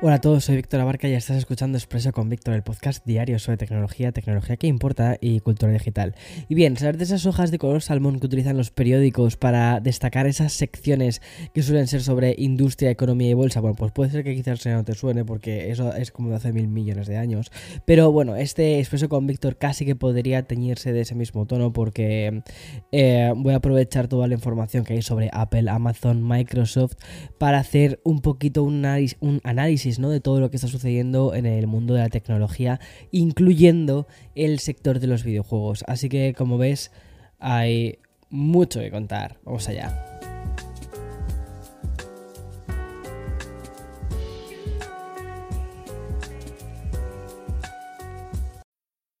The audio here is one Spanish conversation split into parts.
Hola a todos, soy Víctor Abarca y estás escuchando Expreso con Víctor, el podcast diario sobre tecnología, tecnología que importa y cultura digital. Y bien, saber de esas hojas de color salmón que utilizan los periódicos para destacar esas secciones que suelen ser sobre industria, economía y bolsa, bueno, pues puede ser que quizás no te suene porque eso es como de hace mil millones de años. Pero bueno, este Expreso con Víctor casi que podría teñirse de ese mismo tono porque eh, voy a aprovechar toda la información que hay sobre Apple, Amazon, Microsoft para hacer un poquito un análisis ¿no? de todo lo que está sucediendo en el mundo de la tecnología, incluyendo el sector de los videojuegos. Así que como ves, hay mucho que contar. Vamos allá.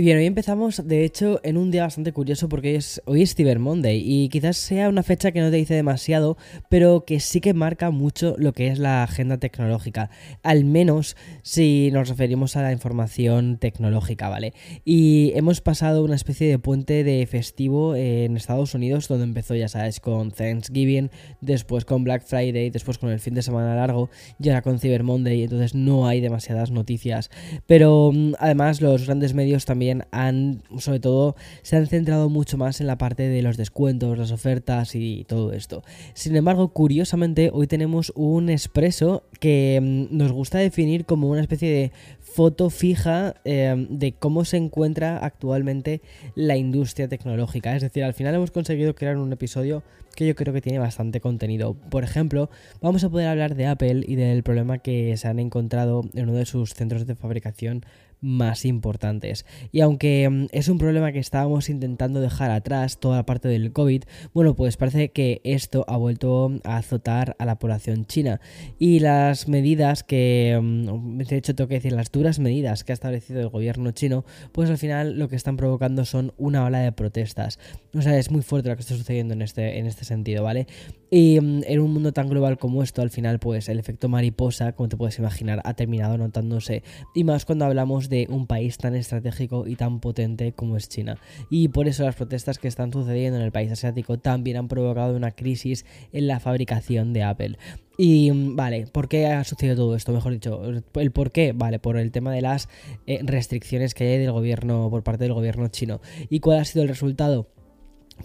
Y bien, hoy empezamos, de hecho, en un día bastante curioso porque es, hoy es Cyber Monday y quizás sea una fecha que no te dice demasiado, pero que sí que marca mucho lo que es la agenda tecnológica, al menos si nos referimos a la información tecnológica, ¿vale? Y hemos pasado una especie de puente de festivo en Estados Unidos, donde empezó, ya sabes, con Thanksgiving, después con Black Friday, después con el fin de semana largo y ahora con Cyber Monday, entonces no hay demasiadas noticias. Pero mm, además los grandes medios también han, sobre todo, se han centrado mucho más en la parte de los descuentos, las ofertas y todo esto. Sin embargo, curiosamente, hoy tenemos un expreso que mm, nos gusta definir como una especie de foto fija eh, de cómo se encuentra actualmente la industria tecnológica. Es decir, al final hemos conseguido crear un episodio que yo creo que tiene bastante contenido. Por ejemplo, vamos a poder hablar de Apple y del problema que se han encontrado en uno de sus centros de fabricación más importantes. Y aunque mm, es un problema que estábamos intentando dejar atrás, toda la parte del COVID, bueno, pues parece que esto ha vuelto a azotar a la población china. Y las medidas que, mm, de hecho tengo que decir, las duras medidas que ha establecido el gobierno chino, pues al final lo que están provocando son una ola de protestas. O sea, es muy fuerte lo que está sucediendo en este, en este sentido, ¿vale? Y mm, en un mundo tan global como esto, al final, pues el efecto mariposa, como te puedes imaginar, ha terminado notándose. Y más cuando hablamos de un país tan estratégico y tan potente como es China. Y por eso las protestas que están sucediendo en el país asiático también han provocado una crisis en la fabricación de Apple. Y mm, vale, ¿por qué ha sucedido todo esto? Mejor dicho, el por qué, vale, por el tema de las eh, restricciones que hay del gobierno, por parte del gobierno chino. ¿Y cuál ha sido el resultado?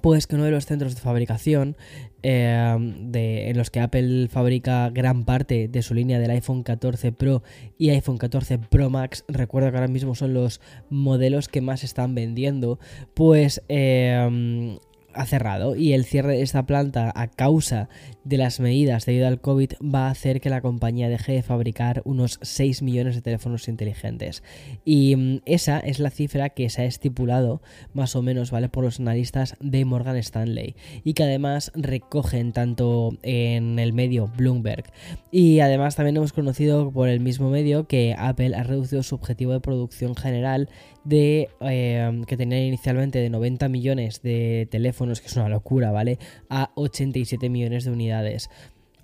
Pues que uno de los centros de fabricación eh, de, en los que Apple fabrica gran parte de su línea del iPhone 14 Pro y iPhone 14 Pro Max, recuerdo que ahora mismo son los modelos que más están vendiendo, pues eh, ha cerrado y el cierre de esta planta a causa de las medidas debido al COVID va a hacer que la compañía deje de fabricar unos 6 millones de teléfonos inteligentes. Y mm, esa es la cifra que se ha estipulado más o menos, ¿vale? Por los analistas de Morgan Stanley y que además recogen tanto en el medio Bloomberg. Y además también hemos conocido por el mismo medio que Apple ha reducido su objetivo de producción general de eh, que tenía inicialmente de 90 millones de teléfonos, que es una locura, ¿vale? A 87 millones de unidades.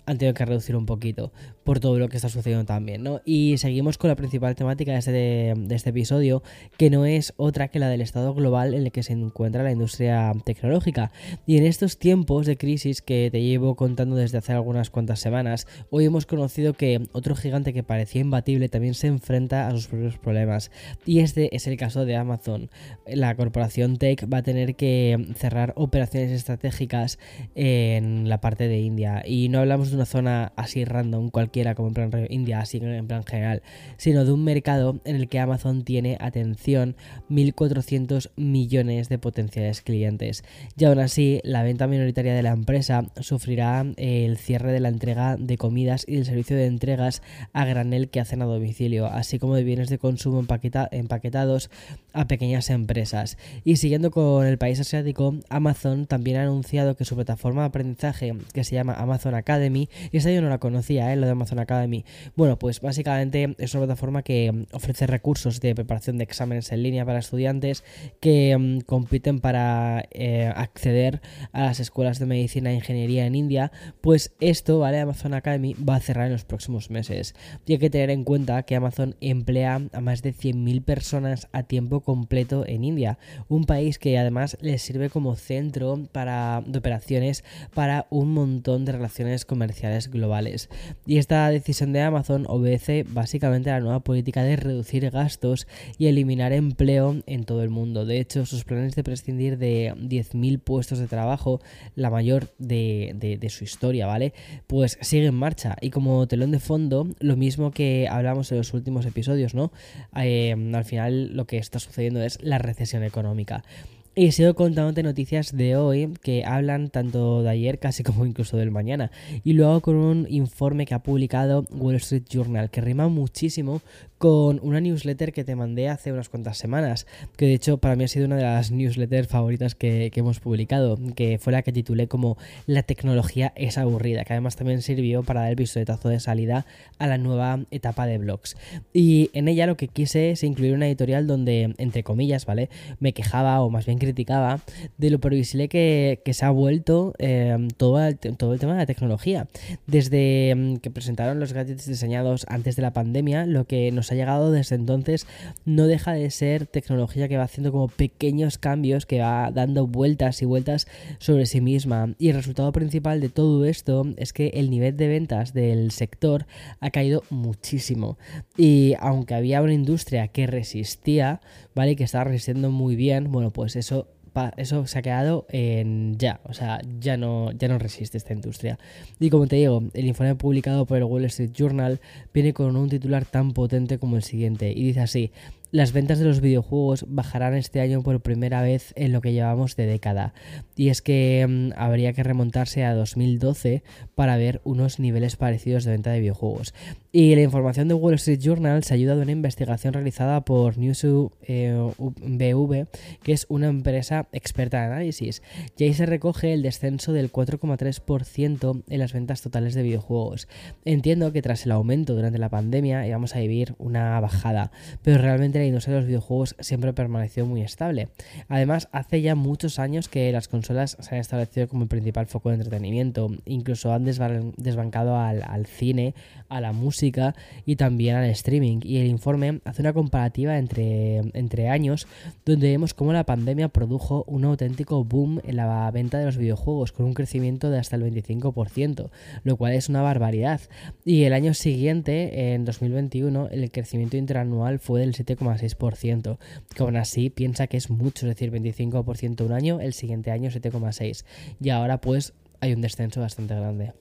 han tenido que reducir un poquito por todo lo que está sucediendo también, ¿no? Y seguimos con la principal temática de este, de este episodio, que no es otra que la del estado global en el que se encuentra la industria tecnológica. Y en estos tiempos de crisis que te llevo contando desde hace algunas cuantas semanas, hoy hemos conocido que otro gigante que parecía imbatible también se enfrenta a sus propios problemas. Y este es el caso de Amazon. La corporación Tech va a tener que cerrar operaciones estratégicas en la parte de India. Y no hablamos de una zona así random, cualquiera, como en plan India, así en plan general, sino de un mercado en el que Amazon tiene, atención, 1.400 millones de potenciales clientes. Y aún así, la venta minoritaria de la empresa sufrirá el cierre de la entrega de comidas y el servicio de entregas a granel que hacen a domicilio, así como de bienes de consumo empaquetados a pequeñas empresas. Y siguiendo con el país asiático, Amazon también ha anunciado que su plataforma de aprendizaje, que se llama Amazon Academy, y esta yo no la conocía, ¿eh? lo de Amazon Academy, bueno, pues básicamente es una plataforma que ofrece recursos de preparación de exámenes en línea para estudiantes que mm, compiten para eh, acceder a las escuelas de medicina e ingeniería en India, pues esto, ¿vale? Amazon Academy va a cerrar en los próximos meses. Y hay que tener en cuenta que Amazon emplea a más de 100.000 personas a tiempo completo en India, un país que además les sirve como centro para, de operaciones para un montón de relaciones comerciales globales. Y esta decisión de Amazon obedece básicamente a la nueva política de reducir gastos y eliminar empleo en todo el mundo. De hecho, sus planes de prescindir de 10.000 puestos de trabajo, la mayor de, su historia, ¿vale? Pues sigue en marcha. Y como telón de fondo, lo mismo que hablamos en los últimos episodios, ¿no? Eh, al final lo que está sucediendo es la recesión económica. Y sigo contándote noticias de hoy que hablan tanto de ayer casi como incluso del mañana. Y luego con un informe que ha publicado Wall Street Journal que rima muchísimo con una newsletter que te mandé hace unas cuantas semanas, que de hecho para mí ha sido una de las newsletters favoritas que, hemos publicado, que fue la que titulé como La tecnología es aburrida, que además también sirvió para dar el pistoletazo de salida a la nueva etapa de blogs. Y en ella lo que quise es incluir una editorial donde, entre comillas, ¿vale? Me quejaba o más bien criticaba de lo previsible que, se ha vuelto eh, todo, el, tema de la tecnología. Desde mm, que presentaron los gadgets diseñados antes de la pandemia, lo que nos ha llegado desde entonces no deja de ser tecnología que va haciendo como pequeños cambios, que va dando vueltas y vueltas sobre sí misma. Y el resultado principal de todo esto es que el nivel de ventas del sector ha caído muchísimo. Y aunque había una industria que resistía, ¿vale? Que estaba resistiendo muy bien, bueno, pues eso eso se ha quedado en ya, o sea, ya no, ya no resiste esta industria. Y como te digo, el informe publicado por el Wall Street Journal viene con un titular tan potente como el siguiente, y dice así, las ventas de los videojuegos bajarán este año por primera vez en lo que llevamos de década. Y es que mm, habría que remontarse a 2012 para ver unos niveles parecidos de venta de videojuegos. Y la información de Wall Street Journal se ayuda de una investigación realizada por Newsu eh, que es una empresa experta en análisis. Y ahí se recoge el descenso del 4,3% en las ventas totales de videojuegos. Entiendo que tras el aumento durante la pandemia íbamos a vivir una bajada, pero realmente la industria de los videojuegos siempre permaneció muy estable. Además, hace ya muchos años que las consolas se han establecido como el principal foco de entretenimiento, incluso han desbancado al, al cine, a la música y también al streaming. Y el informe hace una comparativa entre, entre años donde vemos cómo la pandemia produjo un auténtico boom en la venta de los videojuegos con un crecimiento de hasta el 25%, lo cual es una barbaridad. Y el año siguiente, en 2021, el crecimiento interanual fue del 7,5%. 6%, que aún así piensa que es mucho, es decir, 25% un año, el siguiente año 7,6%. Y ahora pues hay un descenso bastante grande.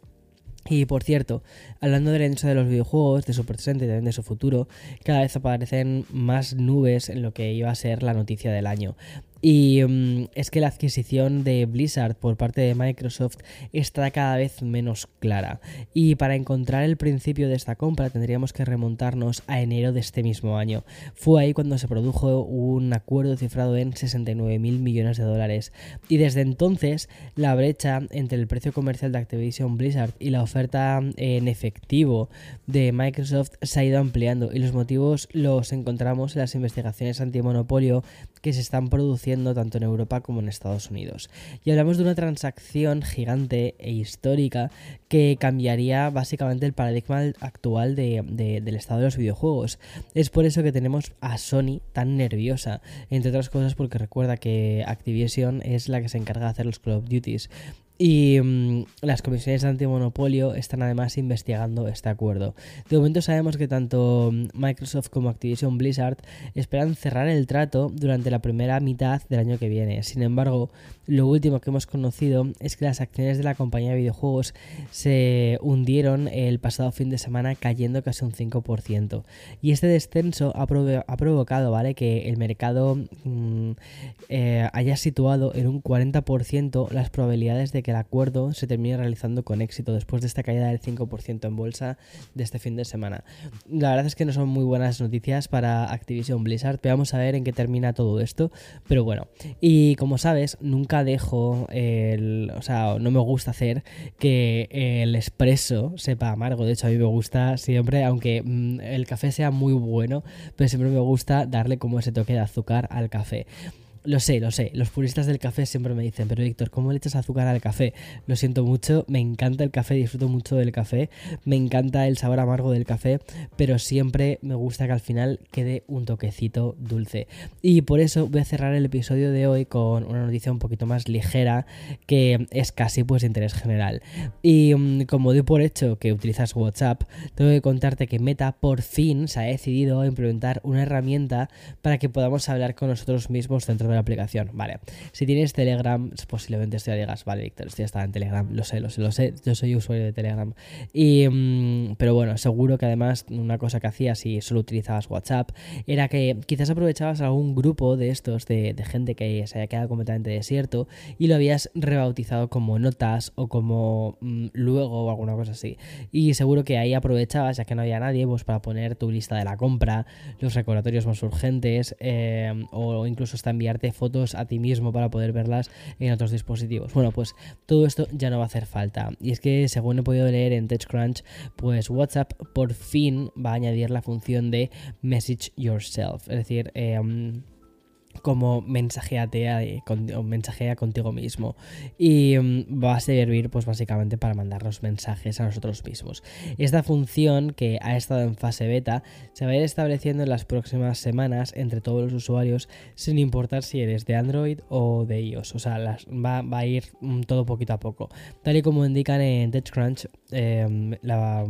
Y por cierto, hablando de la de los videojuegos, de su presente y también de su futuro, cada vez aparecen más nubes en lo que iba a ser la noticia del año. Y mm, es que la adquisición de Blizzard por parte de Microsoft está cada vez menos clara. Y para encontrar el principio de esta compra tendríamos que remontarnos a enero de este mismo año. Fue ahí cuando se produjo un acuerdo cifrado en 69 mil millones de dólares. Y desde entonces la brecha entre el precio comercial de Activision Blizzard y la oferta en efectivo de Microsoft se ha ido ampliando. Y los motivos los encontramos en las investigaciones antimonopolio que se están produciendo tanto en Europa como en Estados Unidos. Y hablamos de una transacción gigante e histórica que cambiaría básicamente el paradigma actual del estado de los videojuegos. Es por eso que tenemos a Sony tan nerviosa, entre otras cosas porque recuerda que Activision es la que se encarga de hacer los Call of Duties. Y mm, las comisiones antimonopolio están además investigando este acuerdo. De momento sabemos que tanto mm, Microsoft como Activision Blizzard esperan cerrar el trato durante la primera mitad del año que viene. Sin embargo, lo último que hemos conocido es que las acciones de la compañía de videojuegos se hundieron el pasado fin de semana cayendo casi un 5%. Y este descenso ha, provocado ¿vale? que el mercado mm, eh, haya situado en un 40% las probabilidades de que el acuerdo se termine realizando con éxito después de esta caída del 5% en bolsa de este fin de semana. La verdad es que no son muy buenas noticias para Activision Blizzard, pero vamos a ver en qué termina todo esto. Pero bueno, y como sabes, nunca dejo el. O sea, no me gusta hacer que el expreso sepa amargo. De hecho, a mí me gusta siempre, aunque mm, el café sea muy bueno, pero siempre me gusta darle como ese toque de azúcar al café. Lo sé, lo sé. Los puristas del café siempre me dicen, pero Víctor, ¿cómo le echas azúcar al café? Lo siento mucho, me encanta el café, disfruto mucho del café, me encanta el sabor amargo del café, pero siempre me gusta que al final quede un toquecito dulce. Y por eso voy a cerrar el episodio de hoy con una noticia un poquito más ligera que es casi pues de interés general. Y mm, como doy por hecho que utilizas WhatsApp, tengo que contarte que Meta por fin se ha decidido implementar una herramienta para que podamos hablar con nosotros mismos dentro la aplicación. Vale, si tienes Telegram, posiblemente esto ya digas, vale, Víctor, estoy hasta en Telegram, lo sé, lo sé, lo sé, yo soy usuario de Telegram. Y, mm, pero bueno, seguro que además una cosa que hacías si solo utilizabas WhatsApp era que quizás aprovechabas algún grupo de estos de, gente que se haya quedado completamente desierto y lo habías rebautizado como notas o como mm, luego o alguna cosa así. Y seguro que ahí aprovechabas, ya que no había nadie, pues para poner tu lista de la compra, los recordatorios más urgentes eh, o incluso hasta enviarte fotos a ti mismo para poder verlas en otros dispositivos. Bueno, pues todo esto ya no va a hacer falta. Y es que según he podido leer en TechCrunch, pues WhatsApp por fin va a añadir la función de Message Yourself. Es decir, eh, como mensajeatea o mensajea contigo mismo y mm, va a servir pues básicamente para mandar los mensajes a nosotros mismos. Esta función que ha estado en fase beta se va a ir estableciendo en las próximas semanas entre todos los usuarios sin importar si eres de Android o de iOS, o sea, va, a ir mm, todo poquito a poco. Tal y como indican en TechCrunch, em, la,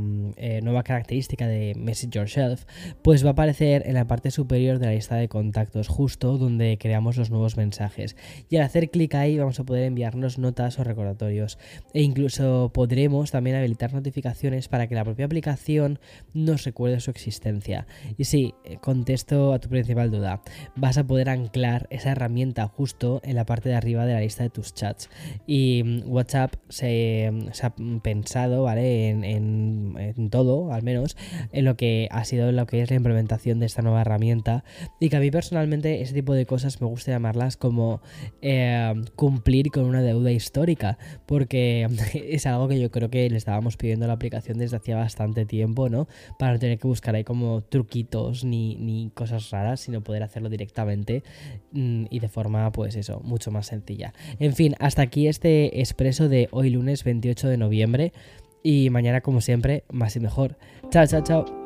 mm, eh, nueva característica de Message Yourself pues va a aparecer en la parte superior de la lista de contactos justo donde creamos los nuevos mensajes. Y al hacer clic ahí vamos a poder enviarnos notas o recordatorios. E incluso podremos también habilitar notificaciones para que la propia aplicación nos recuerde su existencia. Y sí, eh, contesto a tu principal duda. Vas a poder anclar esa herramienta justo en la parte de arriba de la lista de tus chats. Y mm, WhatsApp se, ha pensado, ¿vale? En, en, todo, al menos, en lo que ha sido lo que es la implementación de esta nueva herramienta. Y que a mí personalmente ese tipo de cosas me gusta llamarlas como eh, cumplir con una deuda histórica, porque es algo que yo creo que le estábamos pidiendo a la aplicación desde hacía bastante tiempo, ¿no? Para no tener que buscar ahí como truquitos ni, ni cosas raras, sino poder hacerlo directamente mm, y de forma, pues eso, mucho más sencilla. En fin, hasta aquí este expreso de hoy lunes 28 de noviembre y mañana como siempre, más y mejor. Chao, chao, chao.